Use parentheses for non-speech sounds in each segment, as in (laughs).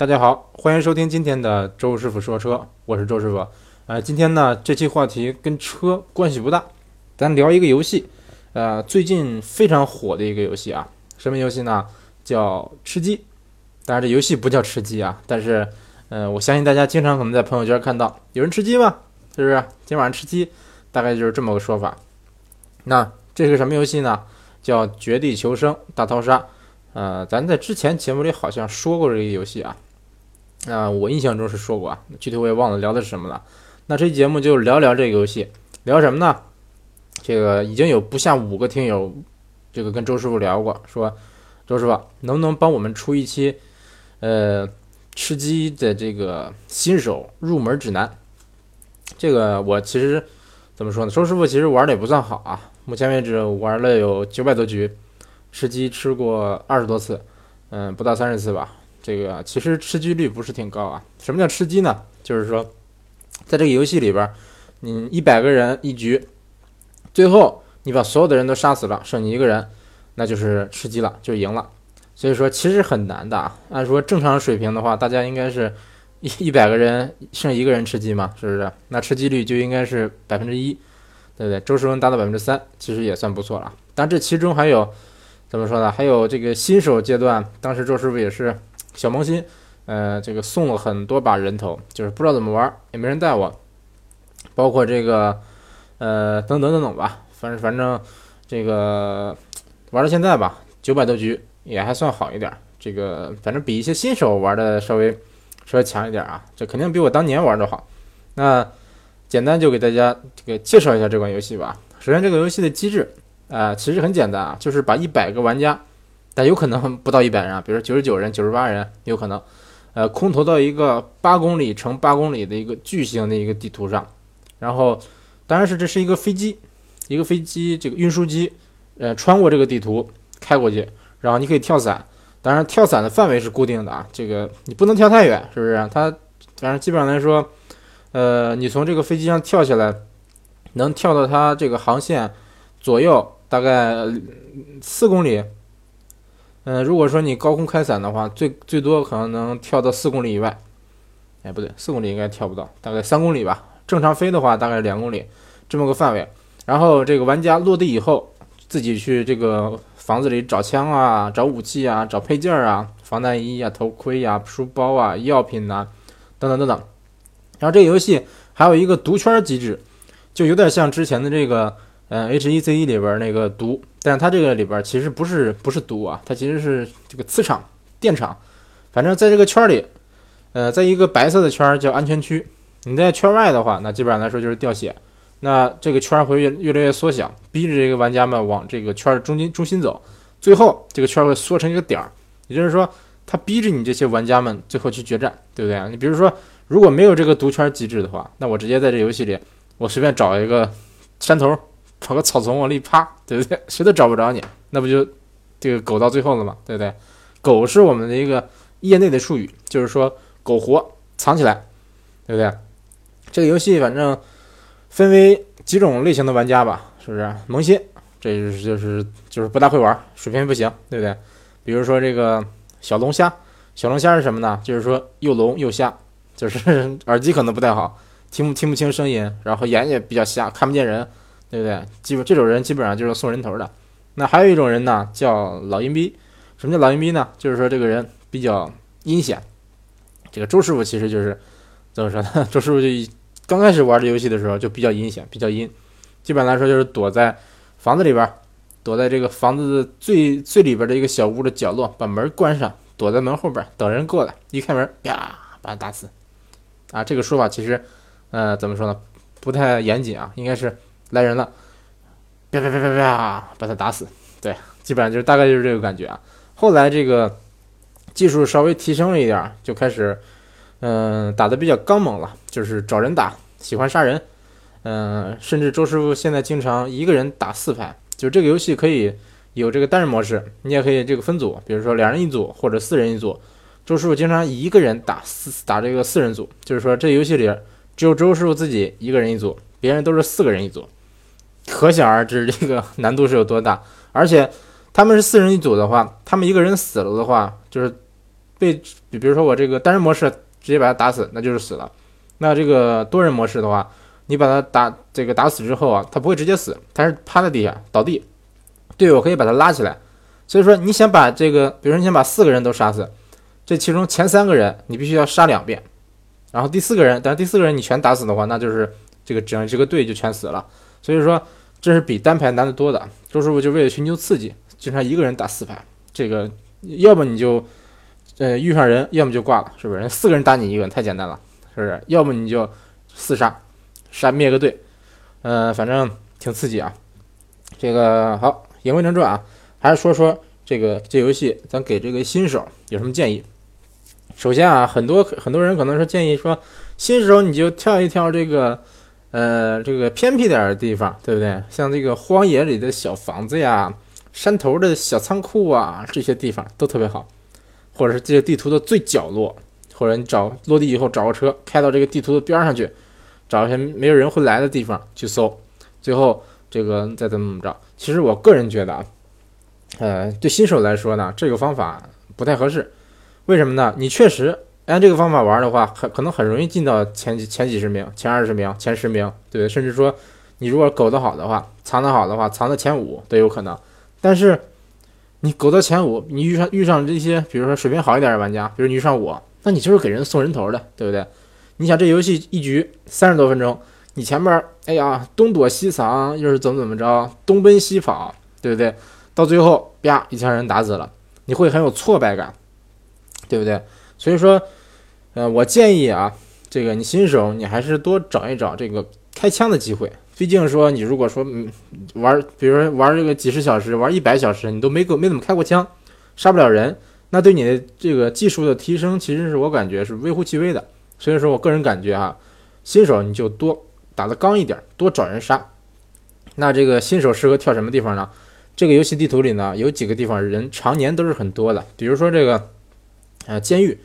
大家好，欢迎收听今天的周师傅说车，我是周师傅。呃，今天呢，这期话题跟车关系不大，咱聊一个游戏，呃，最近非常火的一个游戏啊，什么游戏呢？叫吃鸡。当然，这游戏不叫吃鸡啊，但是，呃，我相信大家经常可能在朋友圈看到有人吃鸡吗？是不是？今天晚上吃鸡，大概就是这么个说法。那这是个什么游戏呢？叫《绝地求生大逃杀》。呃，咱在之前节目里好像说过这个游戏啊，啊，我印象中是说过啊，具体我也忘了聊的是什么了。那这期节目就聊聊这个游戏，聊什么呢？这个已经有不下五个听友，这个跟周师傅聊过，说周师傅能不能帮我们出一期，呃，吃鸡的这个新手入门指南？这个我其实怎么说呢？周师傅其实玩的也不算好啊，目前为止玩了有九百多局。吃鸡吃过二十多次，嗯，不到三十次吧。这个其实吃鸡率不是挺高啊。什么叫吃鸡呢？就是说，在这个游戏里边，你一百个人一局，最后你把所有的人都杀死了，剩你一个人，那就是吃鸡了，就赢了。所以说其实很难的啊。按说正常水平的话，大家应该是一一百个人剩一个人吃鸡嘛，是不是？那吃鸡率就应该是百分之一，对不对？周世文达到百分之三，其实也算不错了。但这其中还有。怎么说呢？还有这个新手阶段，当时周师傅也是小萌新，呃，这个送了很多把人头，就是不知道怎么玩，也没人带我，包括这个，呃，等等等等吧，反正反正这个玩到现在吧，九百多局也还算好一点，这个反正比一些新手玩的稍微稍微强一点啊，这肯定比我当年玩的好。那简单就给大家这个介绍一下这款游戏吧。首先，这个游戏的机制。啊，其实很简单啊，就是把一百个玩家，但有可能不到一百人啊，比如说九十九人、九十八人，有可能，呃，空投到一个八公里乘八公里的一个巨型的一个地图上，然后，当然是这是一个飞机，一个飞机这个运输机，呃，穿过这个地图开过去，然后你可以跳伞，当然跳伞的范围是固定的啊，这个你不能跳太远，是不是？它反正基本上来说，呃，你从这个飞机上跳下来，能跳到它这个航线左右。大概四公里，嗯，如果说你高空开伞的话，最最多可能能跳到四公里以外。哎，不对，四公里应该跳不到，大概三公里吧。正常飞的话，大概两公里这么个范围。然后这个玩家落地以后，自己去这个房子里找枪啊、找武器啊、找配件啊、防弹衣啊、头盔呀、书包啊、药品呐，等等等等。然后这个游戏还有一个毒圈机制，就有点像之前的这个。嗯，H E Z E 里边那个毒，但它这个里边其实不是不是毒啊，它其实是这个磁场、电场。反正在这个圈里，呃，在一个白色的圈叫安全区，你在圈外的话，那基本上来说就是掉血。那这个圈会越越来越缩小，逼着这个玩家们往这个圈中心中心走，最后这个圈会缩成一个点儿，也就是说，它逼着你这些玩家们最后去决战，对不对啊？你比如说，如果没有这个毒圈机制的话，那我直接在这游戏里，我随便找一个山头。找个草丛往里趴，(laughs) 对不对？谁都找不着你，那不就这个苟到最后了吗？对不对？苟是我们的一个业内的术语，就是说苟活藏起来，对不对？这个游戏反正分为几种类型的玩家吧，是不是？萌新，这就是就是就是不大会玩，水平不行，对不对？比如说这个小龙虾，小龙虾是什么呢？就是说又聋又瞎，就是 (laughs) 耳机可能不太好，听不听不清声音，然后眼也比较瞎，看不见人。对不对？基本这种人基本上就是送人头的。那还有一种人呢，叫老阴逼。什么叫老阴逼呢？就是说这个人比较阴险。这个周师傅其实就是怎么说呢？(laughs) 周师傅就刚开始玩这游戏的时候就比较阴险，比较阴。基本来说就是躲在房子里边，躲在这个房子最最里边的一个小屋的角落，把门关上，躲在门后边等人过来，一开门，啪，把他打死。啊，这个说法其实，呃，怎么说呢？不太严谨啊，应该是。来人了，啪啪啪啪啪，把他打死。对，基本上就是大概就是这个感觉啊。后来这个技术稍微提升了一点，就开始嗯打的比较刚猛了，就是找人打，喜欢杀人。嗯，甚至周师傅现在经常一个人打四排，就这个游戏可以有这个单人模式，你也可以这个分组，比如说两人一组或者四人一组。周师傅经常一个人打四打这个四人组，就是说这游戏里只有周师傅自己一个人一组，别人都是四个人一组。可想而知，这个难度是有多大。而且他们是四人一组的话，他们一个人死了的话，就是被比比如说我这个单人模式直接把他打死，那就是死了。那这个多人模式的话，你把他打这个打死之后啊，他不会直接死，他是趴在地下倒地，队友可以把他拉起来。所以说你想把这个，比如说你想把四个人都杀死，这其中前三个人你必须要杀两遍，然后第四个人，但是第四个人你全打死的话，那就是这个整这个队就全死了。所以说这是比单排难得多的。周师傅就为了寻求刺激，经常一个人打四排，这个要么你就呃遇上人，要么就挂了，是不是？四个人打你一个人太简单了，是不是？要么你就四杀，杀灭个队，呃，反正挺刺激啊。这个好，言归正传啊。还是说说这个这游戏，咱给这个新手有什么建议？首先啊，很多很多人可能是建议说，新手你就跳一跳这个，呃，这个偏僻点的地方，对不对？像这个荒野里的小房子呀，山头的小仓库啊，这些地方都特别好。或者是这个地图的最角落，或者你找落地以后找个车开到这个地图的边上去，找一些没有人会来的地方去搜，最后这个再怎么怎么着。其实我个人觉得啊。呃，对新手来说呢，这个方法不太合适。为什么呢？你确实按这个方法玩的话，很可能很容易进到前几前几十名、前二十名、前十名，对甚至说，你如果苟得好的话，藏得好的话，藏到前五都有可能。但是你苟到前五，你遇上遇上这些，比如说水平好一点的玩家，比如你遇上我，那你就是给人送人头的，对不对？你想这游戏一局三十多分钟，你前面哎呀东躲西藏，又是怎么怎么着，东奔西跑，对不对？到最后，啪，一枪人打死了，你会很有挫败感，对不对？所以说，呃，我建议啊，这个你新手你还是多找一找这个开枪的机会。毕竟说你如果说嗯玩，比如说玩这个几十小时，玩一百小时，你都没够没怎么开过枪，杀不了人，那对你的这个技术的提升，其实是我感觉是微乎其微的。所以说我个人感觉哈，新手你就多打的刚一点，多找人杀。那这个新手适合跳什么地方呢？这个游戏地图里呢，有几个地方人常年都是很多的，比如说这个，呃，监狱，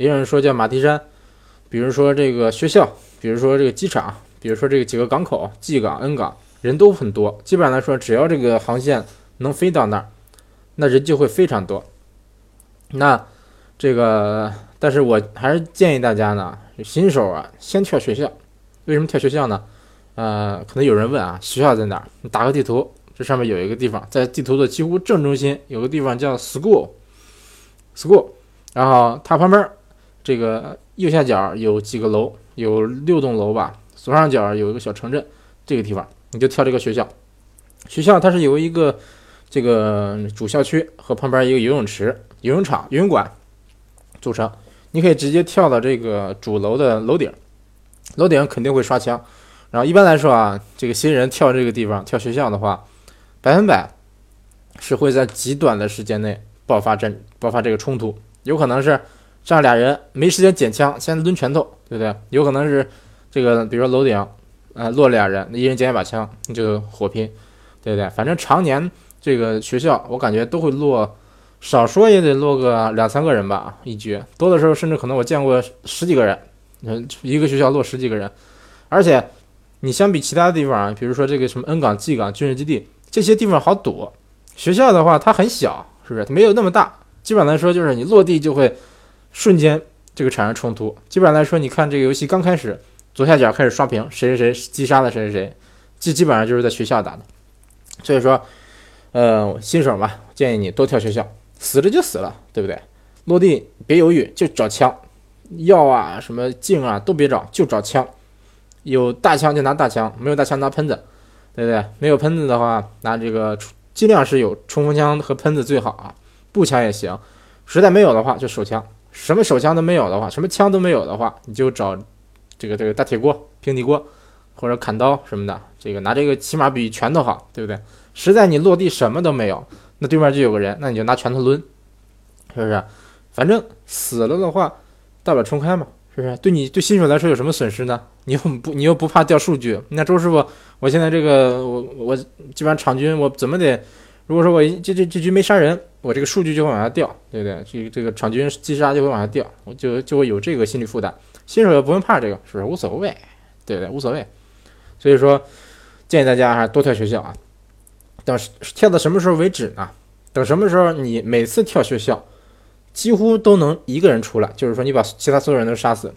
也有人说叫马蹄山，比如说这个学校，比如说这个机场，比如说这个几个港口，G 港、N 港，人都很多。基本上来说，只要这个航线能飞到那儿，那人就会非常多。那这个，但是我还是建议大家呢，新手啊，先跳学校。为什么跳学校呢？呃，可能有人问啊，学校在哪儿？你打个地图。这上面有一个地方，在地图的几乎正中心，有个地方叫 school，school，然后它旁边这个右下角有几个楼，有六栋楼吧，左上角有一个小城镇，这个地方你就跳这个学校。学校它是由一个这个主校区和旁边一个游泳池、游泳场、游泳馆组成，你可以直接跳到这个主楼的楼顶，楼顶肯定会刷枪。然后一般来说啊，这个新人跳这个地方跳学校的话。百分百是会在极短的时间内爆发战爆发这个冲突，有可能是这样俩人没时间捡枪，先抡拳头，对不对？有可能是这个，比如说楼顶，呃，落俩人，一人捡一把枪，就火拼，对不对？反正常年这个学校，我感觉都会落，少说也得落个两三个人吧，一局，多的时候甚至可能我见过十几个人，嗯，一个学校落十几个人，而且你相比其他地方，比如说这个什么 N 港、G 港军事基地。这些地方好躲，学校的话它很小，是不是？它没有那么大。基本上来说，就是你落地就会瞬间这个产生冲突。基本上来说，你看这个游戏刚开始，左下角开始刷屏，谁谁谁击杀了谁谁谁，基基本上就是在学校打的。所以说，呃，新手嘛，建议你多跳学校，死了就死了，对不对？落地别犹豫，就找枪，药啊什么镜啊都别找，就找枪。有大枪就拿大枪，没有大枪拿喷子。对不对？没有喷子的话，拿这个尽量是有冲锋枪和喷子最好啊，步枪也行。实在没有的话，就手枪。什么手枪都没有的话，什么枪都没有的话，你就找这个这个大铁锅、平底锅或者砍刀什么的。这个拿这个起码比拳头好，对不对？实在你落地什么都没有，那对面就有个人，那你就拿拳头抡，是不是？反正死了的话，大不了重开嘛。是不是对你对新手来说有什么损失呢？你又不你又不怕掉数据？那周师傅，我现在这个我我基本上场均我怎么得？如果说我这这这局没杀人，我这个数据就会往下掉，对不对？这个这个场均击杀就会往下掉，我就就会有这个心理负担。新手也不用怕这个，是不是无所谓？对不对？无所谓。所以说建议大家还是多跳学校啊。等跳到什么时候为止呢？等什么时候你每次跳学校几乎都能一个人出来，就是说你把其他所有人都杀死，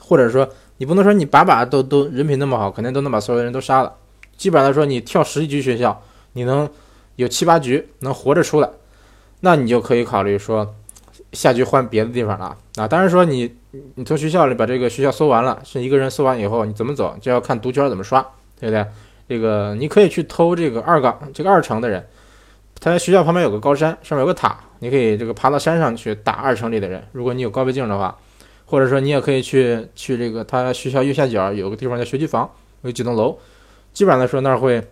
或者说你不能说你把把都都人品那么好，肯定都能把所有人都杀了。基本上来说，你跳十几局学校，你能有七八局能活着出来，那你就可以考虑说下局换别的地方了啊。当然说你你从学校里把这个学校搜完了，是一个人搜完以后你怎么走，就要看毒圈怎么刷，对不对？这个你可以去偷这个二岗这个二城的人，他学校旁边有个高山，上面有个塔。你可以这个爬到山上去打二城里的人，如果你有高倍镜的话，或者说你也可以去去这个他学校右下角有个地方叫学区房，有几栋楼，基本上来说那儿会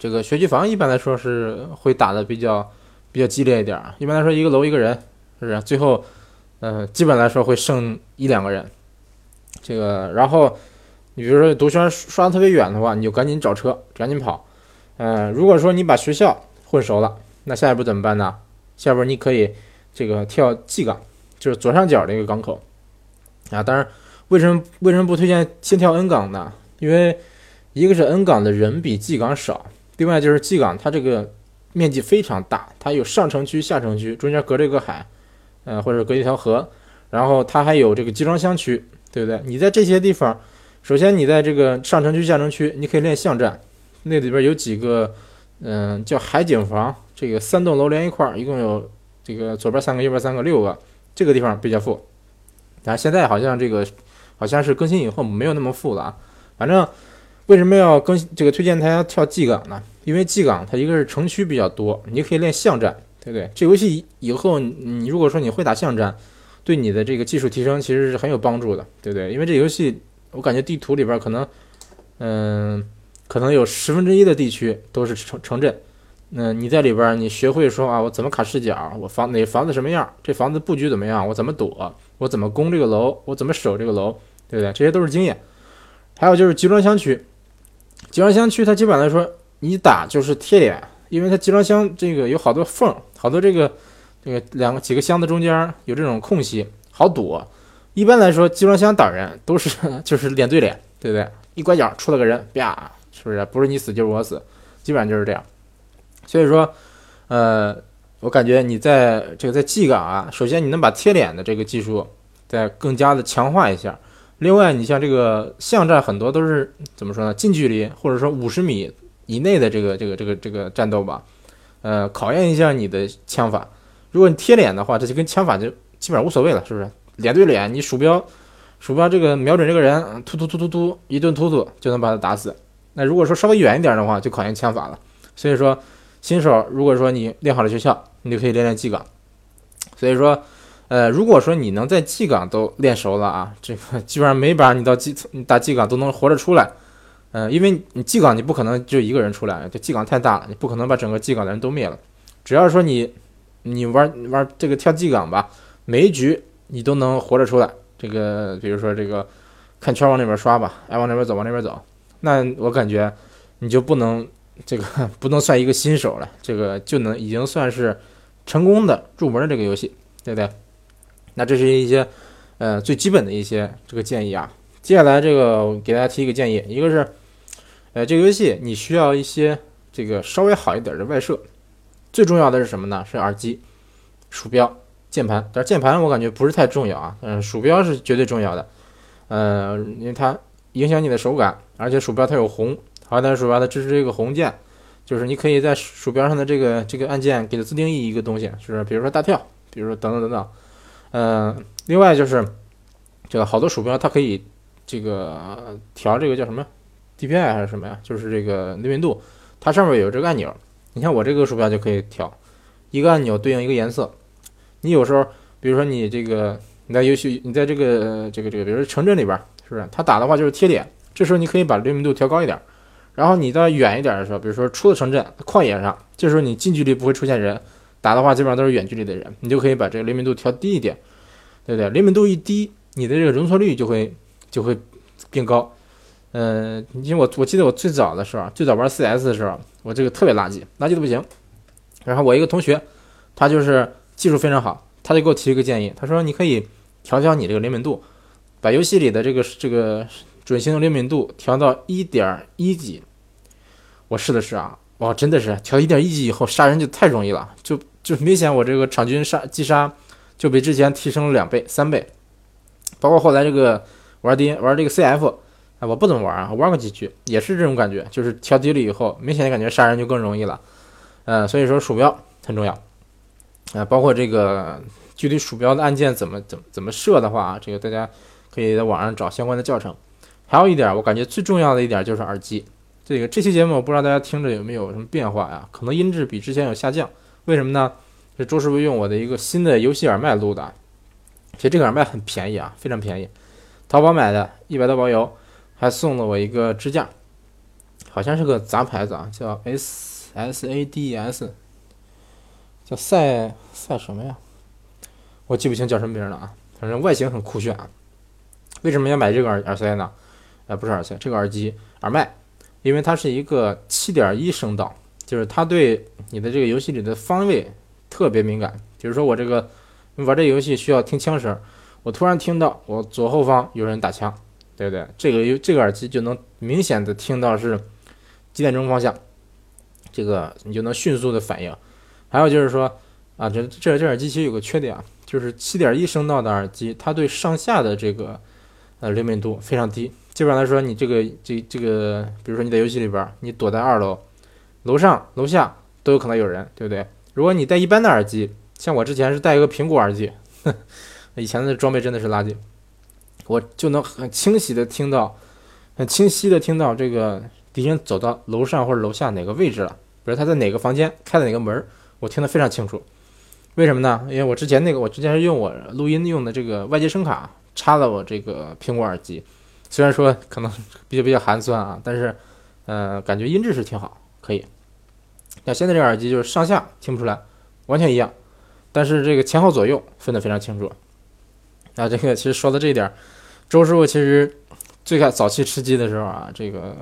这个学区房一般来说是会打的比较比较激烈一点，一般来说一个楼一个人，是不是？最后，嗯，基本来说会剩一两个人，这个然后你比如说毒圈刷的特别远的话，你就赶紧找车赶紧跑，嗯，如果说你把学校混熟了，那下一步怎么办呢？下边你可以这个跳 G 港，就是左上角的一个港口啊。当然，为什么为什么不推荐先跳 N 港呢？因为一个是 N 港的人比 G 港少，另外就是 G 港它这个面积非常大，它有上城区、下城区，中间隔着一个海，呃，或者隔一条河，然后它还有这个集装箱区，对不对？你在这些地方，首先你在这个上城区、下城区，你可以练巷战，那里边有几个，嗯，叫海景房。这个三栋楼连一块儿，一共有这个左边三个，右边三个，六个。这个地方比较富，但现在好像这个好像是更新以后没有那么富了啊。反正为什么要更这个推荐他跳 G 港呢？因为 G 港它一个是城区比较多，你可以练巷战，对不对？这游戏以后你如果说你会打巷战，对你的这个技术提升其实是很有帮助的，对不对？因为这游戏我感觉地图里边可能嗯可能有十分之一的地区都是城城镇。那你在里边，你学会说啊，我怎么卡视角？我房哪房子什么样？这房子布局怎么样？我怎么躲？我怎么攻这个楼？我怎么守这个楼？对不对？这些都是经验。还有就是集装箱区，集装箱区它基本上来说，你打就是贴脸，因为它集装箱这个有好多缝，好多这个这个两个几个箱子中间有这种空隙，好躲。一般来说，集装箱打人都是 (laughs) 就是脸对脸，对不对？一拐角出了个人，啪，是不是？不是你死就是我死，基本上就是这样。所以说，呃，我感觉你在这个在 G 港啊，首先你能把贴脸的这个技术再更加的强化一下。另外，你像这个巷战很多都是怎么说呢？近距离或者说五十米以内的这个这个这个这个战斗吧，呃，考验一下你的枪法。如果你贴脸的话，这就跟枪法就基本上无所谓了，是不是？脸对脸，你鼠标鼠标这个瞄准这个人，突突突突突一顿突突就能把他打死。那如果说稍微远一点的话，就考验枪法了。所以说。新手如果说你练好了学校，你就可以练练 G 岗。所以说，呃，如果说你能在 G 港都练熟了啊，这个 (laughs) 基本上每把你到 G 你打 G 港都能活着出来。嗯，因为你 G 港你不可能就一个人出来，这 G 港太大了，你不可能把整个 G 港的人都灭了。只要说你你玩玩这个跳 G 港吧，每一局你都能活着出来。这个比如说这个看圈往那边刷吧，爱往那边走往那边走，那我感觉你就不能。这个 (laughs) 不能算一个新手了，这个就能已经算是成功的入门的这个游戏，对不对？那这是一些呃最基本的一些这个建议啊。接下来这个给大家提一个建议，一个是呃这个游戏你需要一些这个稍微好一点的外设，最重要的是什么呢？是耳机、鼠标、键盘。但是键盘我感觉不是太重要啊，嗯，鼠标是绝对重要的，呃，因为它影响你的手感，而且鼠标它有红。好，但是鼠标它支持这个红键，就是你可以在鼠标上的这个这个按键给它自定义一个东西，就是比如说大跳，比如说等等等等。嗯，另外就是这个好多鼠标它可以这个调这个叫什么 DPI 还是什么呀？就是这个灵敏度，它上面有这个按钮。你看我这个鼠标就可以调，一个按钮对应一个颜色。你有时候比如说你这个你在游戏你在这个这个这个比如说城镇里边，是不是？它打的话就是贴脸，这时候你可以把灵敏度调高一点。然后你到远一点的时候，比如说出了城镇旷野上，这时候你近距离不会出现人，打的话基本上都是远距离的人，你就可以把这个灵敏度调低一点，对不对？灵敏度一低，你的这个容错率就会就会变高。嗯，因为我我记得我最早的时候，最早玩 CS 的时候，我这个特别垃圾，垃圾的不行。然后我一个同学，他就是技术非常好，他就给我提一个建议，他说你可以调调你这个灵敏度，把游戏里的这个这个。准星灵敏度调到一点一级，我试了试啊，哇，真的是调一点一级以后杀人就太容易了，就就明显我这个场均杀击杀就比之前提升了两倍、三倍。包括后来这个玩 D 玩这个 CF 啊，我不怎么玩啊，玩过几局也是这种感觉，就是调低了以后，明显感觉杀人就更容易了。呃，所以说鼠标很重要。啊，包括这个具体鼠标的按键怎么怎么怎么设的话，这个大家可以在网上找相关的教程。还有一点，我感觉最重要的一点就是耳机。这个这期节目我不知道大家听着有没有什么变化呀？可能音质比之前有下降，为什么呢？是周师傅用我的一个新的游戏耳麦录的。其实这个耳麦很便宜啊，非常便宜，淘宝买的，一百多包邮，还送了我一个支架，好像是个杂牌子啊，叫 S S A D S。叫赛赛什么呀？我记不清叫什么名了啊。反正外形很酷炫啊。为什么要买这个耳耳塞呢？呃，不是耳塞，这个耳机耳麦，因为它是一个七点一声道，就是它对你的这个游戏里的方位特别敏感。比如说我这个玩这个游戏需要听枪声，我突然听到我左后方有人打枪，对不对？这个有这个耳机就能明显的听到是几点钟方向，这个你就能迅速的反应。还有就是说，啊，这这这耳机其实有个缺点啊，就是七点一声道的耳机，它对上下的这个呃灵敏度非常低。基本上来说，你这个这这个，比如说你在游戏里边，你躲在二楼，楼上楼下都有可能有人，对不对？如果你戴一般的耳机，像我之前是戴一个苹果耳机，(laughs) 以前的装备真的是垃圾，我就能很清晰的听到，很清晰的听到这个敌人走到楼上或者楼下哪个位置了，比如他在哪个房间开了哪个门。我听得非常清楚，为什么呢？因为我之前那个，我之前是用我录音用的这个外接声卡插了我这个苹果耳机，虽然说可能比较比较寒酸啊，但是，呃，感觉音质是挺好，可以。那现在这耳机就是上下听不出来，完全一样，但是这个前后左右分得非常清楚。那，这个其实说到这一点，周师傅其实最开早期吃鸡的时候啊，这个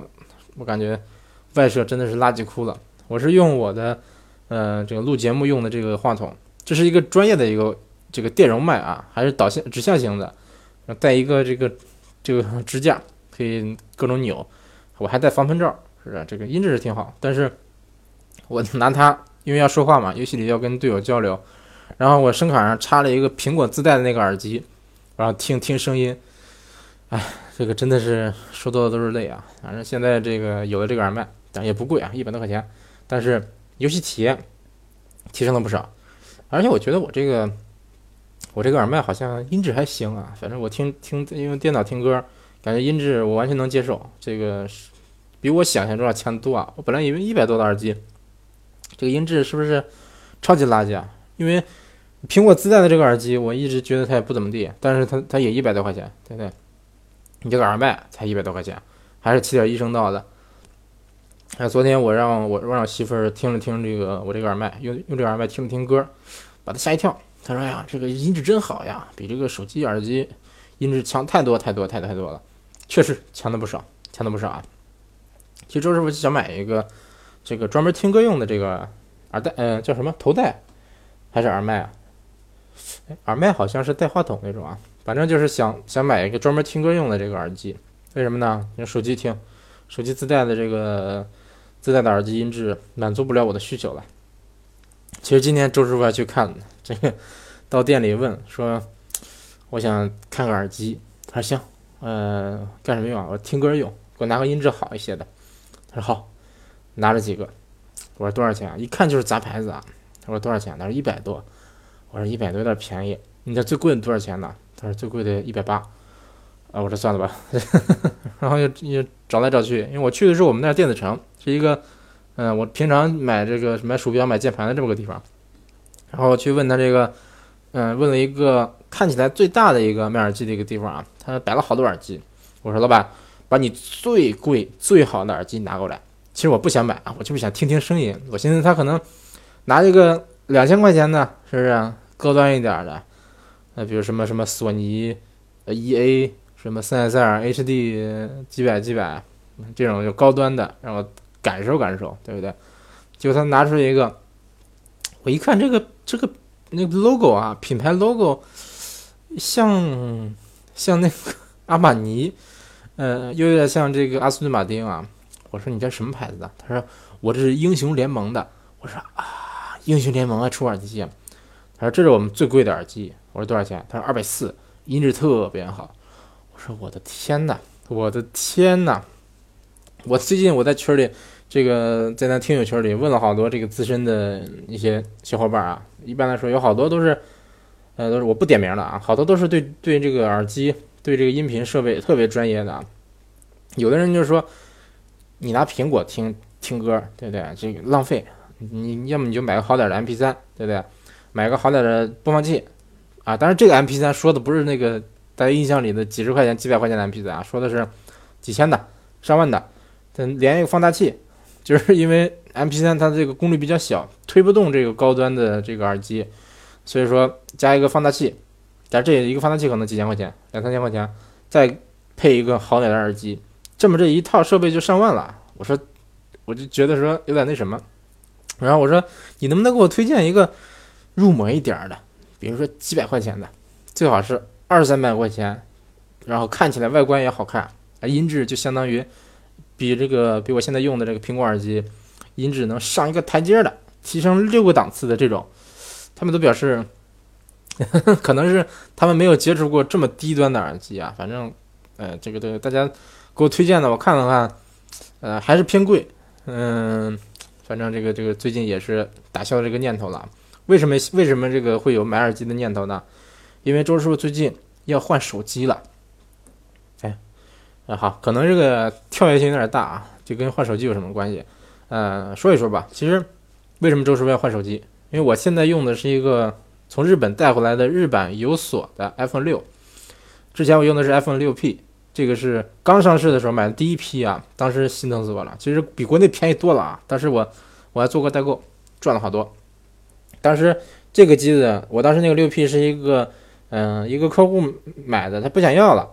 我感觉外设真的是垃圾哭了。我是用我的。呃，这个录节目用的这个话筒，这是一个专业的一个这个电容麦啊，还是导向指向型的，带一个这个这个支架，可以各种扭。我还带防喷罩，是吧？这个音质是挺好。但是我拿它，因为要说话嘛，游戏里要跟队友交流，然后我声卡上插了一个苹果自带的那个耳机，然后听听声音，哎，这个真的是说多了都是泪啊。反正现在这个有了这个耳麦，但也不贵啊，一百多块钱，但是。游戏体验提升了不少，而且我觉得我这个我这个耳麦好像音质还行啊，反正我听听用电脑听歌，感觉音质我完全能接受，这个比我想象中要强多啊！我本来以为一百多的耳机，这个音质是不是超级垃圾啊？因为苹果自带的这个耳机，我一直觉得它也不怎么地，但是它它也一百多块钱，对不对？你这个耳麦才一百多块钱，还是七点一声道的。哎，昨天我让我我让媳妇儿听了听这个我这个耳麦，用用这个耳麦听了听歌，把她吓一跳。她说：“呀，这个音质真好呀，比这个手机耳机音质强太多太多太多太多了，确实强的不少，强的不少啊。”其实周师傅就想买一个这个专门听歌用的这个耳带，呃，叫什么头戴还是耳麦啊？耳麦好像是带话筒那种啊，反正就是想想买一个专门听歌用的这个耳机。为什么呢？用手机听，手机自带的这个。自带的耳机音质满足不了我的需求了。其实今天周师傅还去看这个，到店里问说，我想看个耳机。他说行，呃，干什么用啊？我听歌用，给我拿个音质好一些的。他说好，拿了几个。我说多少钱啊？一看就是杂牌子啊。他说多少钱？他说一百多。我说一百多有点便宜。你这最贵的多少钱呢？他说最贵的一百八。啊，我说算了吧。(laughs) 然后又又找来找去，因为我去的是我们那电子城。是一个，嗯，我平常买这个买鼠标、买键盘的这么个地方，然后去问他这个，嗯，问了一个看起来最大的一个卖耳机的一个地方啊，他摆了好多耳机。我说老板，把你最贵最好的耳机拿过来。其实我不想买啊，我就是想听听声音。我寻思他可能拿一个两千块钱的，是不是高端一点的？那比如什么什么索尼呃 E A，什么森海塞尔 H D 几百几百，这种就高端的，然后。感受感受，对不对？结果他拿出一个，我一看这个这个那个 logo 啊，品牌 logo 像像那个阿玛尼，呃，又有点像这个阿斯顿马丁啊。我说你这什么牌子的？他说我这是英雄联盟的。我说啊，英雄联盟啊出耳机啊，他说这是我们最贵的耳机。我说多少钱？他说二百四，音质特别好。我说我的天呐，我的天呐！我最近我在群里，这个在那听友群里问了好多这个资深的一些小伙伴啊。一般来说，有好多都是，呃，都是我不点名了啊，好多都是对对这个耳机、对这个音频设备特别专业的啊。有的人就是说，你拿苹果听听歌，对不对？这个浪费。你要么你就买个好点的 MP3，对不对？买个好点的播放器，啊，当然这个 MP3 说的不是那个大家印象里的几十块钱、几百块钱的 MP3 啊，说的是几千的、上万的，连一个放大器，(laughs) 就是因为 MP3 它这个功率比较小，推不动这个高端的这个耳机，所以说加一个放大器，但这一个放大器可能几千块钱、两三千块钱，再配一个好点的耳机，这么这一套设备就上万了。我说，我就觉得说有点那什么。然后我说，你能不能给我推荐一个入门一点的，比如说几百块钱的，最好是二三百块钱，然后看起来外观也好看，啊，音质就相当于比这个比我现在用的这个苹果耳机音质能上一个台阶的，提升六个档次的这种，他们都表示，(laughs) 可能是他们没有接触过这么低端的耳机啊，反正，呃，这个个大家给我推荐的，我看了看，呃，还是偏贵，嗯。反正这个这个最近也是打消这个念头了。为什么为什么这个会有买耳机的念头呢？因为周师傅最近要换手机了。哎，啊好，可能这个跳跃性有点大啊，就跟换手机有什么关系？呃，说一说吧。其实为什么周师傅要换手机？因为我现在用的是一个从日本带回来的日版有锁的 iPhone 六，之前我用的是 iPhone 六 P。这个是刚上市的时候买的第一批啊，当时心疼死我了。其实比国内便宜多了啊，但是我我还做过代购，赚了好多。当时这个机子，我当时那个六 P 是一个嗯一个客户买的，他不想要了。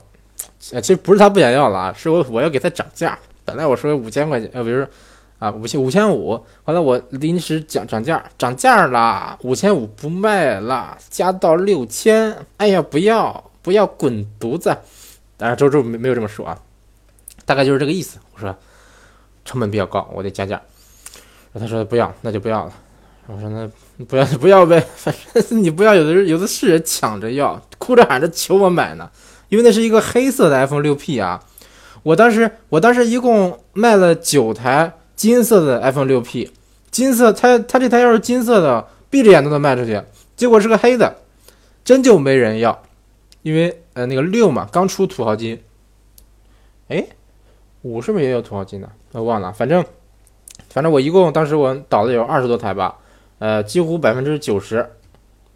其实不是他不想要了啊，是我我要给他涨价。本来我说五千块钱，呃，比如说啊五千五千五，后来我临时讲涨价，涨价了，五千五不卖了，加到六千。哎呀，不要不要滚犊子！当然周周没没有这么说啊，大概就是这个意思。我说成本比较高，我得加价。然后他说不要，那就不要了。我说那不要不要呗，反正你不要，有的人有的是人抢着要，哭着喊着求我买呢。因为那是一个黑色的 iPhone 六 P 啊，我当时我当时一共卖了九台金色的 iPhone 六 P，金色，他他这台要是金色的，闭着眼都能卖出去，结果是个黑的，真就没人要，因为。呃，那个六嘛，刚出土豪金，哎，五是不是也有土豪金呢？我忘了，反正，反正我一共当时我倒的有二十多台吧，呃，几乎百分之九十，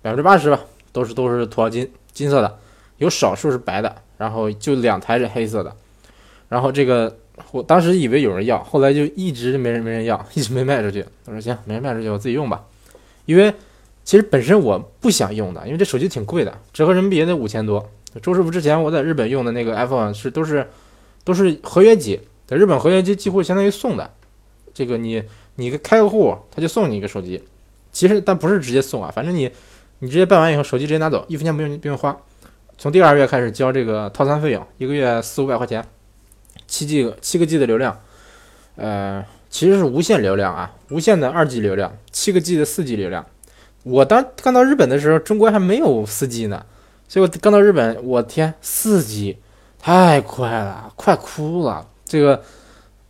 百分之八十吧，都是都是土豪金金色的，有少数是白的，然后就两台是黑色的，然后这个我当时以为有人要，后来就一直没人没人要，一直没卖出去。我说行，没人卖出去，我自己用吧，因为其实本身我不想用的，因为这手机挺贵的，折合人民币也得五千多。周师傅之前我在日本用的那个 iPhone 是都是都是合约机，在日本合约机几乎相当于送的，这个你你开个户他就送你一个手机，其实但不是直接送啊，反正你你直接办完以后手机直接拿走，一分钱不用不用花，从第二月开始交这个套餐费用，一个月四五百块钱，七 G 七个 G 的流量，呃其实是无限流量啊，无限的二 G 流量，七个 G 的四 G 流量，我当刚到日本的时候，中国还没有四 G 呢。所以我刚到日本，我天，四 G 太快了，快哭了。这个，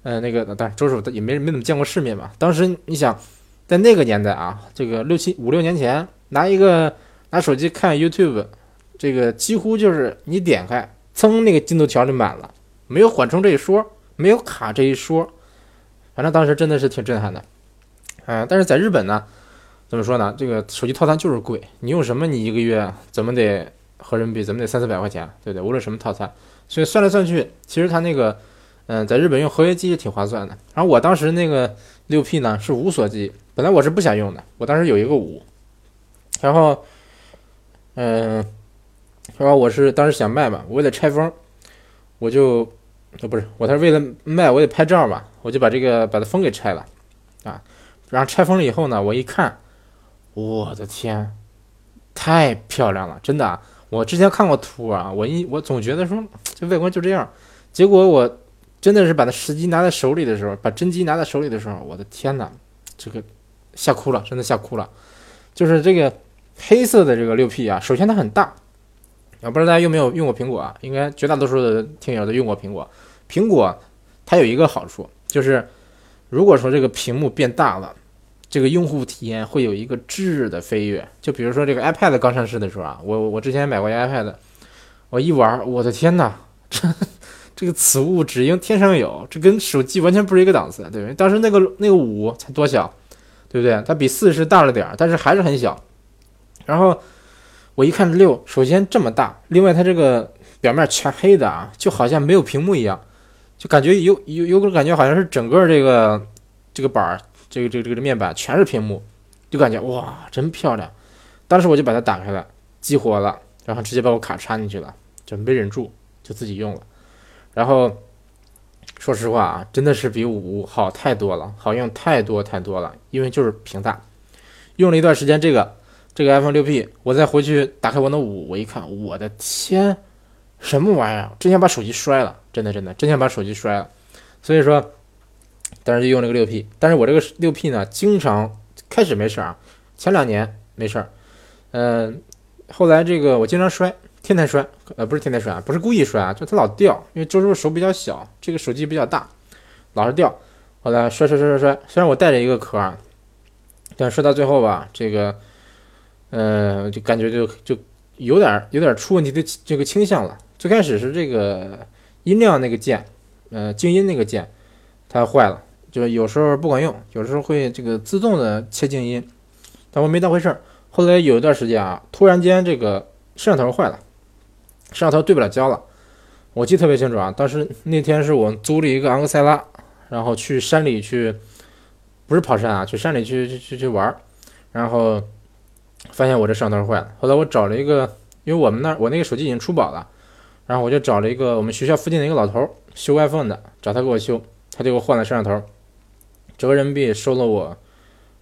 呃，那个，当然周师傅也没没怎么见过世面嘛。当时你想，在那个年代啊，这个六七五六年前，拿一个拿手机看 YouTube，这个几乎就是你点开，噌，那个进度条就满了，没有缓冲这一说，没有卡这一说，反正当时真的是挺震撼的。嗯，但是在日本呢，怎么说呢？这个手机套餐就是贵，你用什么，你一个月怎么得？合人民币怎么得三四百块钱，对不对？无论什么套餐，所以算来算去，其实他那个，嗯，在日本用合约机也挺划算的。然后我当时那个六 P 呢是无锁机，本来我是不想用的，我当时有一个五，然后，嗯，然后我是当时想卖嘛，我得拆封，我就，呃，不是，我他是为了卖，我得拍照嘛，我就把这个把它封给拆了，啊，然后拆封了以后呢，我一看，我的天！太漂亮了，真的！我之前看过图啊，我一我总觉得说这外观就这样，结果我真的是把它实机拿在手里的时候，把真机拿在手里的时候，我的天哪，这个吓哭了，真的吓哭了。就是这个黑色的这个六 P 啊，首先它很大，我不知道大家有没有用过苹果啊？应该绝大多数的听友都用过苹果。苹果它有一个好处，就是如果说这个屏幕变大了，这个用户体验会有一个质的飞跃。就比如说这个 iPad 刚上市的时候啊，我我之前买过一 iPad，我一玩，我的天呐，这这个此物只应天上有，这跟手机完全不是一个档次，对不对？当时那个那个五才多小。对不对？它比四是大了点儿，但是还是很小。然后我一看六，首先这么大，另外它这个表面全黑的啊，就好像没有屏幕一样，就感觉有有有个感觉，好像是整个这个这个板儿，这个这个这个面板全是屏幕，就感觉哇，真漂亮。当时我就把它打开了，激活了，然后直接把我卡插进去了，就没忍住，就自己用了，然后。说实话啊，真的是比五好太多了，好用太多太多了。因为就是屏大，用了一段时间这个这个 iPhone 6P，我再回去打开我的五，我一看，我的天，什么玩意儿？真想把手机摔了，真的真的真想把手机摔了。所以说，当时就用这个 6P，但是我这个 6P 呢，经常开始没事儿，前两年没事儿，嗯，后来这个我经常摔。天天摔，呃，不是天天摔啊，不是故意摔啊，就它老掉，因为周周手比较小，这个手机比较大，老是掉。后来摔摔摔摔摔，虽然我带着一个壳，但摔到最后吧，这个，呃，就感觉就就有点有点出问题的这个倾向了。最开始是这个音量那个键，呃，静音那个键，它坏了，就是有时候不管用，有时候会这个自动的切静音，但我没当回事儿。后来有一段时间啊，突然间这个摄像头坏了。摄像头对不了焦了，我记得特别清楚啊！当时那天是我租了一个昂克赛拉，然后去山里去，不是跑山啊，去山里去去去去玩儿，然后发现我这摄像头坏了。后来我找了一个，因为我们那我那个手机已经出保了，然后我就找了一个我们学校附近的一个老头修 iPhone 的，找他给我修，他就给我换了摄像头，折人民币收了我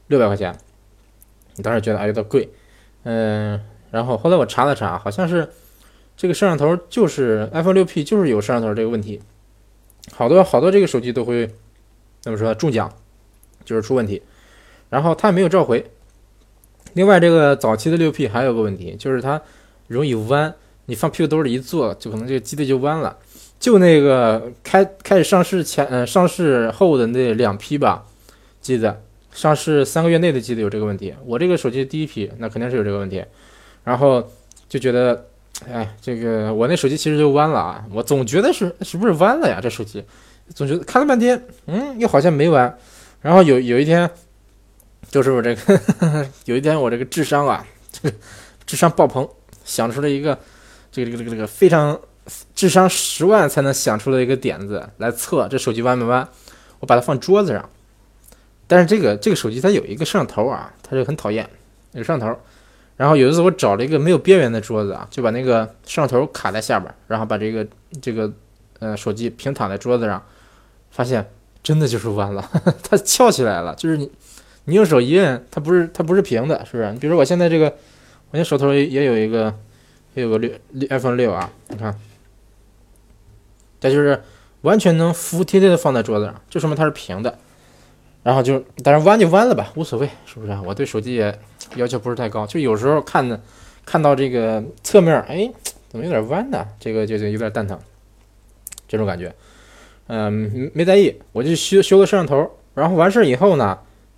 六百块钱。你当时觉得啊有点贵，嗯，然后后来我查了查，好像是。这个摄像头就是 iPhone 6P，就是有摄像头这个问题，好多好多这个手机都会怎么说中奖，就是出问题，然后他也没有召回。另外，这个早期的 6P 还有个问题，就是它容易弯，你放屁股兜里一坐，就可能这个机子就弯了。就那个开开始上市前，呃，上市后的那两批吧，机子上市三个月内的机子有这个问题。我这个手机第一批，那肯定是有这个问题，然后就觉得。哎，这个我那手机其实就弯了啊！我总觉得是是不是弯了呀？这手机总觉得看了半天，嗯，又好像没弯。然后有有一天，就是我这个 (laughs) 有一天我这个智商啊，这 (laughs) 个智商爆棚，想出了一个这个这个这个这个非常智商十万才能想出的一个点子来测这手机弯没弯。我把它放桌子上，但是这个这个手机它有一个摄像头啊，它就很讨厌有摄像头。然后有一次我找了一个没有边缘的桌子啊，就把那个摄像头卡在下边，然后把这个这个呃手机平躺在桌子上，发现真的就是弯了，它翘起来了，就是你你用手一摁，它不是它不是平的，是不是？你比如说我现在这个，我现在手头也有一个也有个六六 iPhone 六啊，你看，它就是完全能服服帖帖的放在桌子上，就说明它是平的。然后就但是弯就弯了吧，无所谓，是不是？我对手机也。要求不是太高，就有时候看的，看到这个侧面，哎，怎么有点弯呢？这个就就有点蛋疼，这种感觉，嗯，没在意，我就修修个摄像头，然后完事以后呢，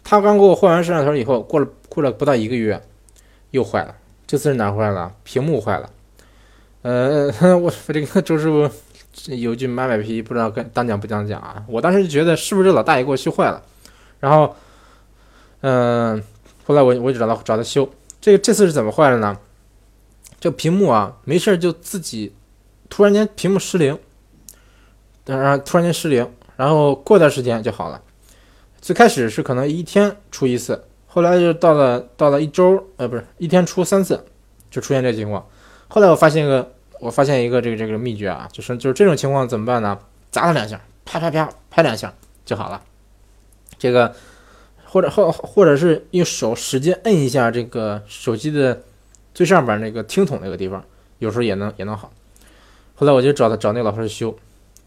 他刚给我换完摄像头以后，过了过了不到一个月，又坏了。这次是哪坏了？屏幕坏了。呃，我这个周师傅有句买买皮，不知道跟当讲不当讲啊？我当时就觉得是不是这老大爷给我修坏了，然后，嗯。后来我我就找他找他修，这个这次是怎么坏了呢？这屏幕啊，没事就自己突然间屏幕失灵，当然突然间失灵，然后过段时间就好了。最开始是可能一天出一次，后来就到了到了一周，呃，不是一天出三次，就出现这情况。后来我发现一个，我发现一个这个这个秘诀啊，就是就是这种情况怎么办呢？砸它两下，啪啪啪拍两下就好了。这个。或者或或者是用手使劲摁一下这个手机的最上边那个听筒那个地方，有时候也能也能好。后来我就找他找那个老师修，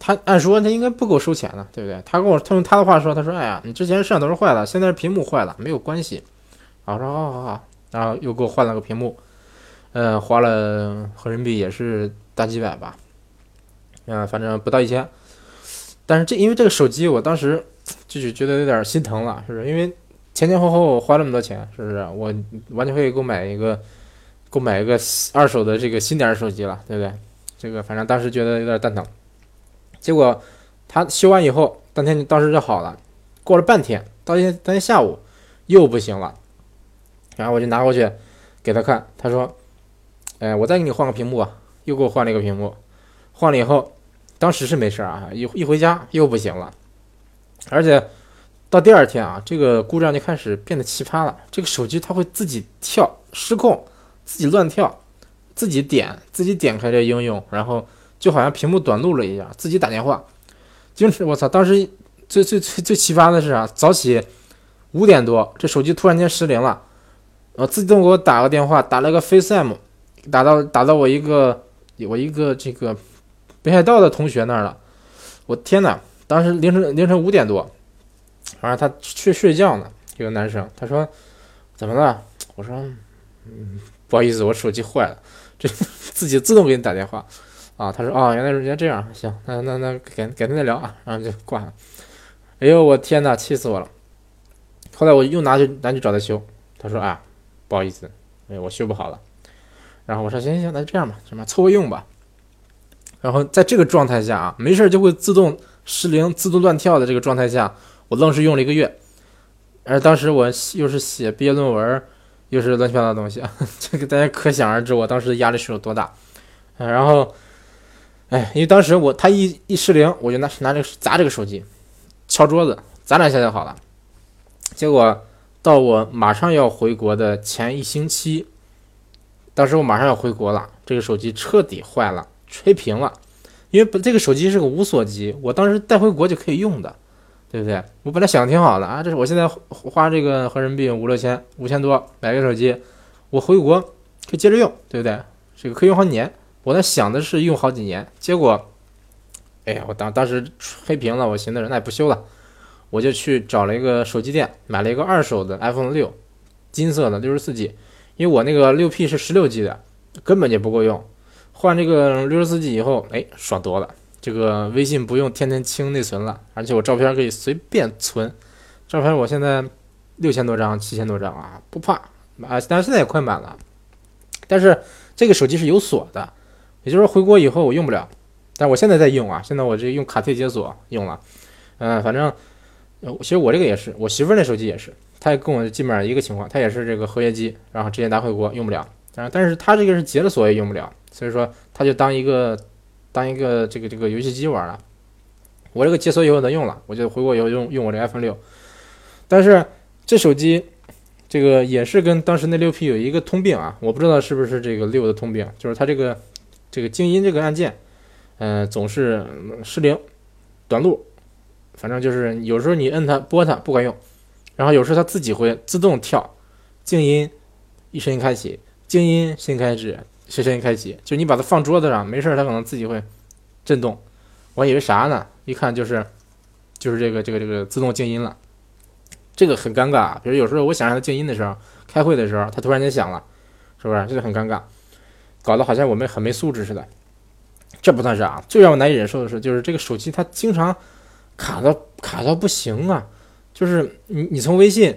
他按说他应该不给我收钱的，对不对？他跟我他用他的话说，他说：“哎呀，你之前摄像头是坏了，现在是屏幕坏了，没有关系。”我说：“好好好。”然后又给我换了个屏幕，呃，花了合人民币也是大几百吧，嗯，反正不到一千。但是这因为这个手机，我当时就是觉得有点心疼了，是不是？因为前前后后花那么多钱，是不是？我完全可以购买一个，购买一个二手的这个新点的手机了，对不对？这个反正当时觉得有点蛋疼。结果他修完以后，当天当时就好了。过了半天，到天当天下午又不行了，然后我就拿过去给他看，他说：“哎，我再给你换个屏幕啊。”又给我换了一个屏幕，换了以后。当时是没事啊，一一回家又不行了，而且到第二天啊，这个故障就开始变得奇葩了。这个手机它会自己跳失控，自己乱跳，自己点自己点开这应用，然后就好像屏幕短路了一样，自己打电话。就是我操，当时最最最最奇葩的是啊，早起五点多，这手机突然间失灵了，呃，自动给我打个电话，打了个 FaceTime，打到打到我一个我一个这个。北海道的同学那儿了，我天哪！当时凌晨凌晨五点多，反正他去睡觉呢。一个男生，他说：“怎么了？”我说：“嗯，不好意思，我手机坏了，这 (laughs) 自己自动给你打电话啊。”他说：“哦，原来是人家这样，行，那那那改改天再聊啊。”然后就挂了。哎呦，我天哪，气死我了！后来我又拿去拿去找他修，他说：“啊，不好意思，哎，我修不好了。”然后我说：“行行行，那就这样吧，什么凑合用吧。”然后在这个状态下啊，没事就会自动失灵、自动乱跳的这个状态下，我愣是用了一个月。而当时我又是写毕业论文，又是乱七八糟的东西啊，(laughs) 这个大家可想而知，我当时压力是有多大。然后，哎，因为当时我他一一失灵，我就拿拿这个砸这个手机，敲桌子砸两下就好了。结果到我马上要回国的前一星期，当时我马上要回国了，这个手机彻底坏了。吹屏了，因为这个手机是个无锁机，我当时带回国就可以用的，对不对？我本来想的挺好的啊，这是我现在花这个合人民币五六千，五千多买个手机，我回国可以接着用，对不对？这个可以用好几年。我在想的是用好几年，结果，哎呀，我当当时黑屏了，我寻思着那也不修了，我就去找了一个手机店，买了一个二手的 iPhone 六，金色的六十四 G，因为我那个六 P 是十六 G 的，根本就不够用。换这个六十四 G 以后，哎，爽多了。这个微信不用天天清内存了，而且我照片可以随便存。照片我现在六千多张、七千多张啊，不怕啊。但是现在也快满了。但是这个手机是有锁的，也就是说回国以后我用不了。但我现在在用啊，现在我这用卡退解锁用了。嗯，反正呃其实我这个也是，我媳妇那手机也是，她也跟我基本上一个情况，她也是这个合约机，然后直接拿回国用不了。但但是她这个是解了锁也用不了。所以说，她就当一个当一个这个这个游戏机玩了。我这个解锁以后能用了，我就回国以后用用我这 iPhone 六。但是这手机这个也是跟当时那六 P 有一个通病啊，我不知道是不是这个六的通病，就是它这个这个静音这个按键，嗯，总是失灵、短路，反正就是有时候你摁它拨它不管用，然后有时候它自己会自动跳静音，一声音开启，静音新开始。是声音开启，就你把它放桌子上，没事儿，它可能自己会震动。我以为啥呢？一看就是，就是这个这个这个自动静音了。这个很尴尬。比如有时候我想让它静音的时候，开会的时候，它突然间响了，是不是？这就很尴尬，搞得好像我们很没素质似的。这不算是啊，最让我难以忍受的是，就是这个手机它经常卡到卡到不行啊。就是你你从微信，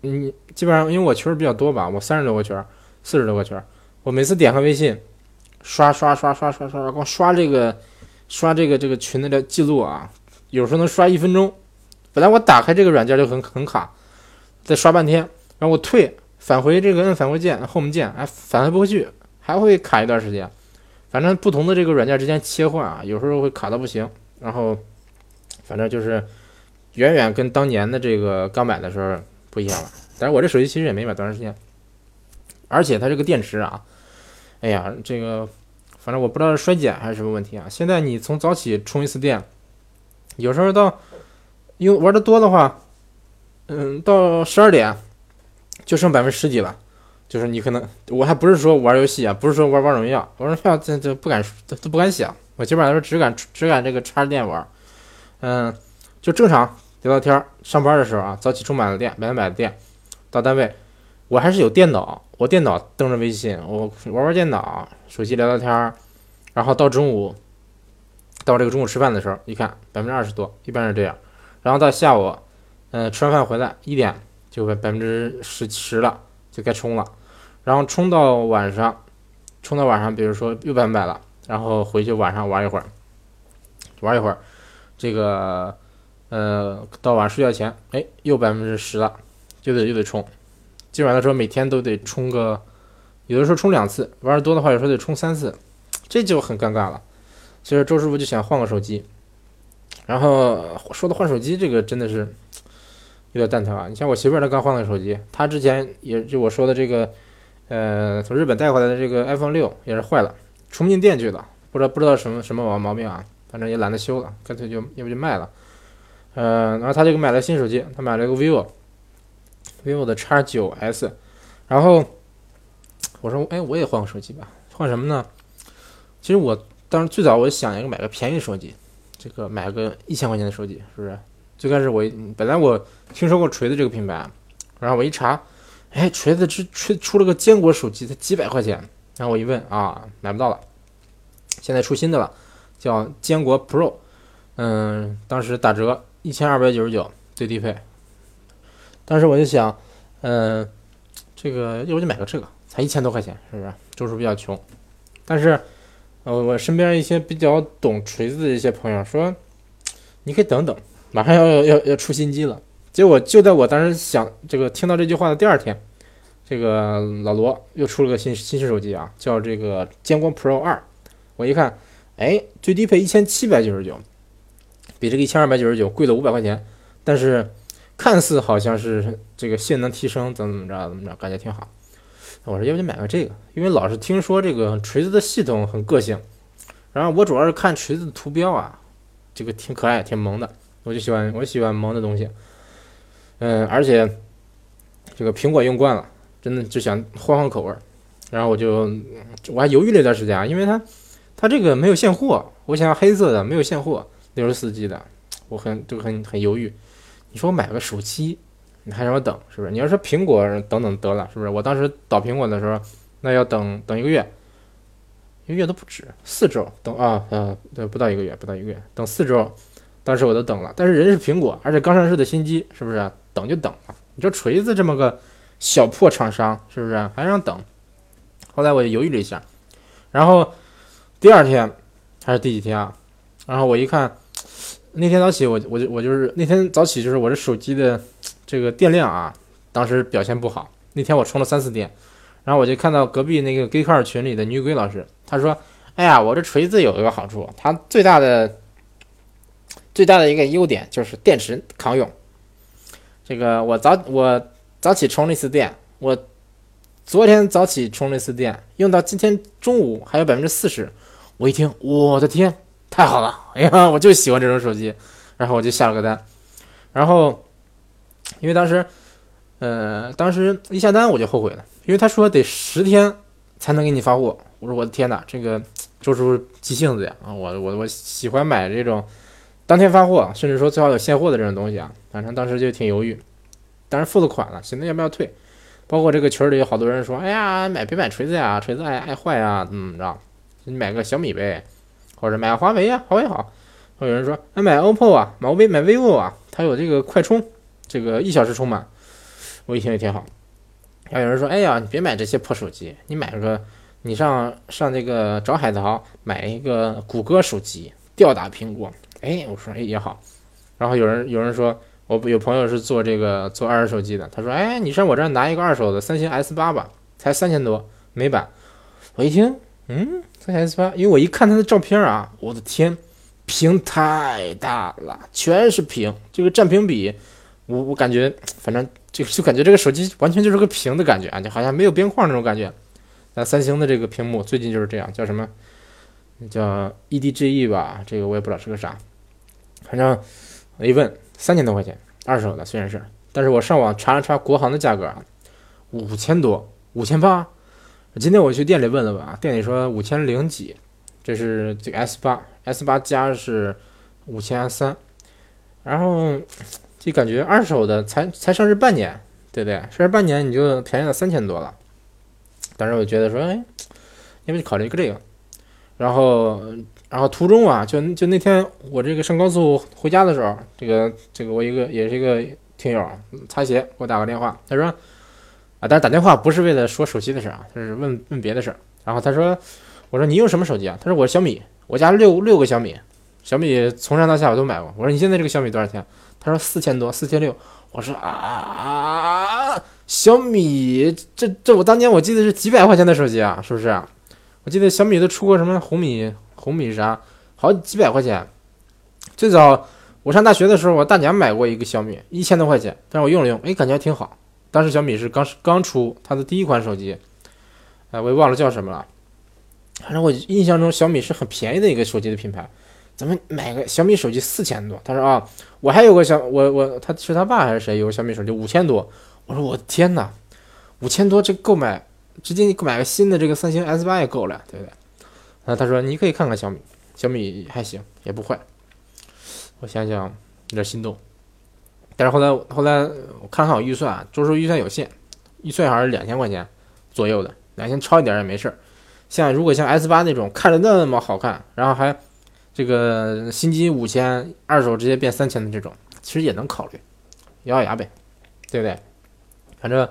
你基本上因为我群儿比较多吧，我三十多个群儿，四十多个群儿。我每次点开微信，刷刷刷刷刷刷，光刷这个，刷这个这个群的这记录啊，有时候能刷一分钟。本来我打开这个软件就很很卡，再刷半天，然后我退返回这个摁返回键 Home 键，哎，返回不回去，还会卡一段时间。反正不同的这个软件之间切换啊，有时候会卡到不行。然后，反正就是远远跟当年的这个刚买的时候不一样了。但是我这手机其实也没买多长时间，而且它这个电池啊。哎呀，这个反正我不知道是衰减还是什么问题啊！现在你从早起充一次电，有时候到用玩的多的话，嗯，到十二点就剩百分之十几了。就是你可能我还不是说玩游戏啊，不是说玩王者荣耀，王者荣耀这这不敢都都不敢想，我基本上都只敢只敢这个插着电玩。嗯，就正常聊聊天，上班的时候啊，早起充满了电，买了买的电，到单位，我还是有电脑，我电脑登着微信，我玩玩电脑，手机聊聊天儿，然后到中午，到这个中午吃饭的时候，一看百分之二十多，一般是这样。然后到下午，嗯，吃完饭回来一点就百分之十十了，就该充了。然后充到晚上，充到晚上，比如说又百分百了，然后回去晚上玩一会儿，玩一会儿，这个呃，到晚上睡觉前，哎，又百分之十了，就得又得充。基本上来说，每天都得充个，有的时候充两次，玩的多的话，有时候得充三次，这就很尴尬了。所以说周师傅就想换个手机。然后说到换手机，这个真的是有点蛋疼啊！你像我媳妇儿，她刚换了手机，她之前也就我说的这个，呃，从日本带回来的这个 iPhone 六也是坏了，充不进电去了，不知道不知道什么什么毛毛病啊，反正也懒得修了，干脆就要不就卖了。呃，然后她就买了新手机，他买了个 vivo。vivo 的 X 九 S，然后我说，哎，我也换个手机吧，换什么呢？其实我当时最早我想一个买个便宜手机，这个买个一千块钱的手机，是不是？最开始我本来我听说过锤子这个品牌，然后我一查，哎，锤子出出出了个坚果手机，才几百块钱，然后我一问啊，买不到了，现在出新的了，叫坚果 Pro，嗯，当时打折一千二百九十九最低配。当时我就想，嗯，这个要不就买个这个，才一千多块钱，是不是？就是比较穷。但是，呃，我身边一些比较懂锤子的一些朋友说，你可以等等，马上要要要出新机了。结果就在我当时想这个听到这句话的第二天，这个老罗又出了个新新式手机啊，叫这个坚果 Pro 二。我一看，哎，最低配一千七百九十九，比这个一千二百九十九贵了五百块钱，但是。看似好像是这个性能提升，怎么怎么着，怎么着，感觉挺好。我说要不就买个这个，因为老是听说这个锤子的系统很个性。然后我主要是看锤子的图标啊，这个挺可爱，挺萌的，我就喜欢，我喜欢萌的东西。嗯，而且这个苹果用惯了，真的就想换换口味儿。然后我就我还犹豫了一段时间啊，因为它它这个没有现货，我想要黑色的，没有现货，六十四 G 的，我很就很很犹豫。你说我买个手机，你还让我等，是不是？你要说苹果等等得了，是不是？我当时倒苹果的时候，那要等等一个月，一个月都不止，四周等啊，呃，对，不到一个月，不到一个月，等四周，当时我都等了。但是人是苹果，而且刚上市的新机，是不是？等就等了。你说锤子这么个小破厂商，是不是还让等？后来我就犹豫了一下，然后第二天还是第几天啊？然后我一看。那天早起，我我就我就是那天早起，就是我这手机的这个电量啊，当时表现不好。那天我充了三四电，然后我就看到隔壁那个 Gay Car 群里的女鬼老师，她说：“哎呀，我这锤子有一个好处，它最大的最大的一个优点就是电池抗用。这个我早我早起充了一次电，我昨天早起充了一次电，用到今天中午还有百分之四十。我一听，我的天！”太好了，哎呀，我就喜欢这种手机，然后我就下了个单，然后因为当时，呃，当时一下单我就后悔了，因为他说得十天才能给你发货，我说我的天哪，这个周叔急性子呀，啊，我我我喜欢买这种当天发货，甚至说最好有现货的这种东西啊，反正当时就挺犹豫，当然付了款了，现在要不要退？包括这个群里有好多人说，哎呀，买别买锤子呀，锤子爱爱坏啊，怎么怎么着，你买个小米呗。或者买个华为呀，华为好。还有人说，哎，买 OPPO 啊，买 V 买 vivo 啊，它有这个快充，这个一小时充满。我一听也挺好。还有人说，哎呀，你别买这些破手机，你买个，你上上这个找海淘买一个谷歌手机，吊打苹果。哎，我说，哎也好。然后有人有人说，我有朋友是做这个做二手手机的，他说，哎，你上我这儿拿一个二手的三星 S 八吧，才三千多美版。我一听，嗯。三星 S 八，因为我一看他的照片啊，我的天，屏太大了，全是屏，这个占屏比，我我感觉，反正就就感觉这个手机完全就是个屏的感觉啊，就好像没有边框那种感觉。那三星的这个屏幕最近就是这样，叫什么？叫 EDGE 吧，这个我也不知道是个啥。反正我一问，三千多块钱，二手的虽然是，但是我上网查了查国行的价格啊，五千多，五千八。今天我去店里问了问啊，店里说五千零几，这是这个 S 八，S 八加是五千三，然后就感觉二手的才才上市半年，对不对？上市半年你就便宜了三千多了。当时我觉得说，哎，要不就考虑一个这个。然后，然后途中啊，就就那天我这个上高速回家的时候，这个这个我一个也是一个听友擦鞋给我打个电话，他说啊，但是打电话不是为了说手机的事啊，他是问问别的事。然后他说，我说你用什么手机啊？他说我小米，我家六六个小米，小米从上到下我都买过。我说你现在这个小米多少钱？他说四千多，四千六。我说啊，小米这这我当年我记得是几百块钱的手机啊，是不是？我记得小米都出过什么红米红米是啥，好几百块钱。最早我上大学的时候，我大娘买过一个小米，一千多块钱，但是我用了用，哎，感觉还挺好。当时小米是刚刚出它的第一款手机，哎，我也忘了叫什么了。反正我印象中小米是很便宜的一个手机的品牌。咱们买个小米手机四千多，他说啊，我还有个小我我他是他爸还是谁有个小米手机五千多，我说我天哪，五千多这购买直接购买个新的这个三星 S 八也够了，对不对？那，他说你可以看看小米，小米还行，也不坏。我想想有点心动，但是后来后来我看看我预算，周叔预算有限，预算好像是两千块钱左右的，两千超一点也没事儿。像如果像 S 八那种看着那么好看，然后还。这个新机五千，二手直接变三千的这种，其实也能考虑，咬咬牙呗，对不对？反正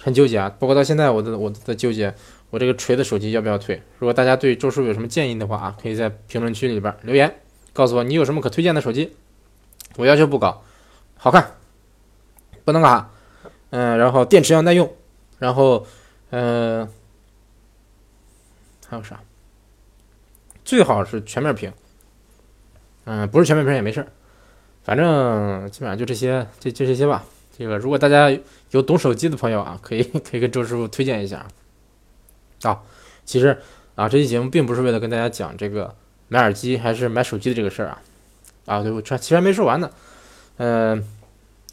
很纠结啊，包括到现在我的我在纠结，我这个锤子手机要不要退？如果大家对周叔有什么建议的话啊，可以在评论区里边留言，告诉我你有什么可推荐的手机。我要求不高，好看，不能卡，嗯，然后电池要耐用，然后嗯，还有啥？最好是全面屏。嗯，不是全面屏也没事儿，反正基本上就这些，就就这些吧。这个如果大家有懂手机的朋友啊，可以可以跟周师傅推荐一下啊。其实啊，这期节目并不是为了跟大家讲这个买耳机还是买手机的这个事儿啊。啊，对，我这其实还没说完呢。嗯，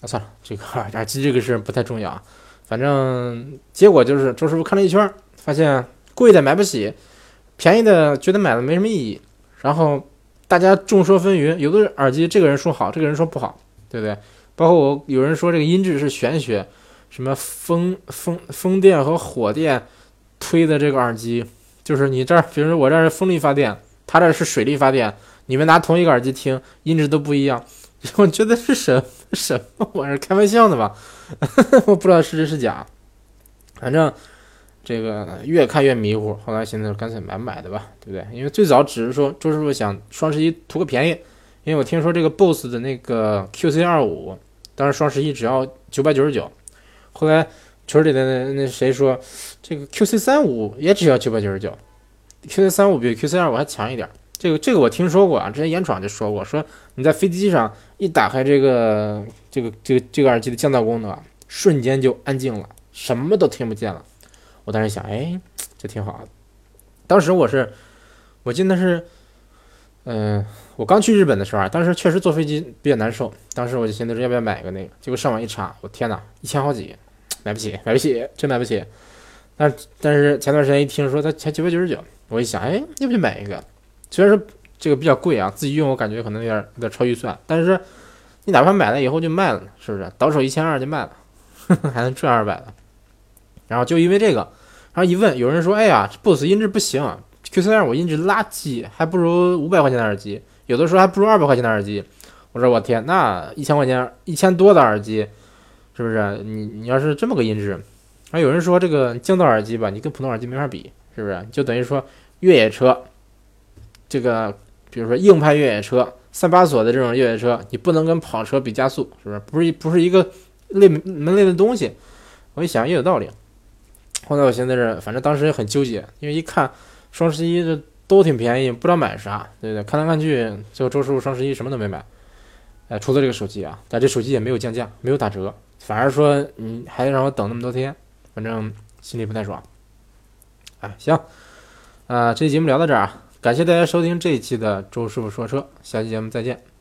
啊算了，这个 (laughs) 耳机这个事儿不太重要啊。反正结果就是周师傅看了一圈，发现贵的买不起，便宜的觉得买了没什么意义，然后。大家众说纷纭，有的耳机这个人说好，这个人说不好，对不对？包括我有人说这个音质是玄学，什么风风风电和火电推的这个耳机，就是你这儿，比如说我这儿是风力发电，他这是水力发电，你们拿同一个耳机听，音质都不一样。我觉得是什什么玩意儿？开玩笑的吧？(laughs) 我不知道是真是假，反正。这个越看越迷糊，后来现在干脆买买的吧，对不对？因为最早只是说周师傅想双十一图个便宜，因为我听说这个 BOSS 的那个 QC 二五，当时双十一只要九百九十九，后来群里的那那谁说这个 QC 三五也只要九百九十九，QC 三五比 QC 二五还强一点。这个这个我听说过啊，之前严闯就说过，说你在飞机上一打开这个这个这个这个耳机的降噪功能，瞬间就安静了，什么都听不见了。我当时想，哎，这挺好的。当时我是，我记得是，嗯，我刚去日本的时候啊，当时确实坐飞机比较难受。当时我就寻思着要不要买一个那个，结果上网一查，我天哪，一千好几，买不起，买不起，真买不起。但但是前段时间一听说它才九百九十九，我一想，哎，要不就买一个。虽然说这个比较贵啊，自己用我感觉可能有点有点超预算，但是你哪怕买了以后就卖了，是不是？倒手一千二就卖了，(laughs) 还能赚二百了。然后就因为这个，然后一问，有人说：“哎呀，BOSS 音质不行，Q 三二五音质垃圾，还不如五百块钱的耳机，有的时候还不如二百块钱的耳机。”我说：“我天，那一千块钱一千多的耳机，是不是？你你要是这么个音质，然后有人说这个降噪耳机吧，你跟普通耳机没法比，是不是？就等于说越野车，这个比如说硬派越野车，三把锁的这种越野车，你不能跟跑车比加速，是不是？不是不是一个类门类的东西。我一想也有道理。”后来我现在是，反正当时也很纠结，因为一看双十一这都挺便宜，不知道买啥，对不对？看来看去，最后周师傅双十一什么都没买，哎，除了这个手机啊，但这手机也没有降价，没有打折，反而说你还让我等那么多天，反正心里不太爽。哎，行，啊，这期节目聊到这儿啊，感谢大家收听这一期的周师傅说车，下期节目再见。